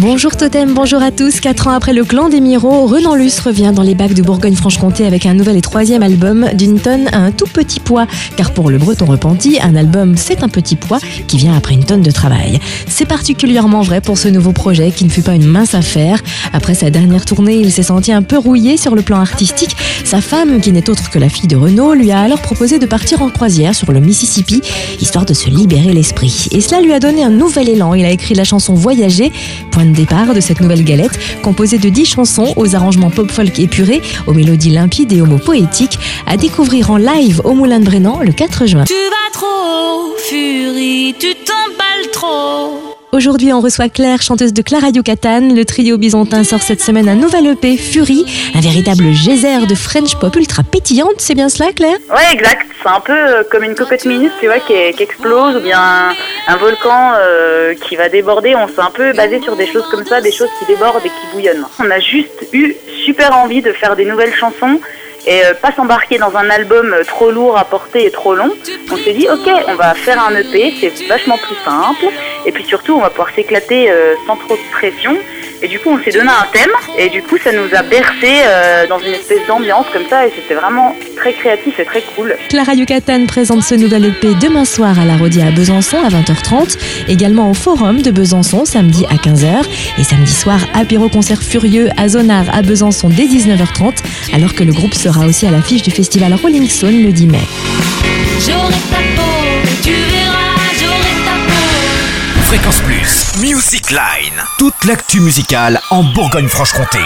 Bonjour Totem, bonjour à tous. Quatre ans après le clan des Miro, Renan Luce revient dans les bacs de Bourgogne-Franche-Comté avec un nouvel et troisième album d'une tonne à un tout petit poids. Car pour le breton repenti, un album c'est un petit poids qui vient après une tonne de travail. C'est particulièrement vrai pour ce nouveau projet qui ne fut pas une mince affaire. Après sa dernière tournée, il s'est senti un peu rouillé sur le plan artistique. Sa femme, qui n'est autre que la fille de Renaud, lui a alors proposé de partir en croisière sur le Mississippi, histoire de se libérer l'esprit. Et cela lui a donné un nouvel élan. Il a écrit la chanson Voyager, point de départ de cette nouvelle galette, composée de 10 chansons aux arrangements pop-folk épurés, aux mélodies limpides et aux mots poétiques, à découvrir en live au Moulin de Brennan le 4 juin. Tu vas trop, Fury, tu t'emballes trop. Aujourd'hui, on reçoit Claire, chanteuse de Clara Yucatan. Le trio byzantin sort cette semaine un nouvel EP, Fury, un véritable geyser de French pop ultra pétillante. C'est bien cela, Claire? Ouais, exact. C'est un peu euh, comme une cocotte minute, tu vois, qui, explose, ou bien un, volcan euh, qui va déborder. On s'est un peu basé sur des choses comme ça, des choses qui débordent et qui bouillonnent. On a juste eu super envie de faire des nouvelles chansons et euh, pas s'embarquer dans un album trop lourd à porter et trop long. On s'est dit, ok, on va faire un EP, c'est vachement plus simple, et puis surtout, on va pouvoir s'éclater euh, sans trop de pression. Et du coup, on s'est donné un thème, et du coup, ça nous a bercé euh, dans une espèce d'ambiance comme ça, et c'était vraiment très créatif et très cool. Clara Yucatan présente ce nouvel EP demain soir à la Rodia à Besançon à 20h30, également au Forum de Besançon samedi à 15h et samedi soir apéro concert furieux à Zonard à Besançon dès 19h30 alors que le groupe sera aussi à l'affiche du festival Rolling Stone le 10 mai. Fréquence Plus. Music Line. Toute l'actu musicale en Bourgogne-Franche-Comté.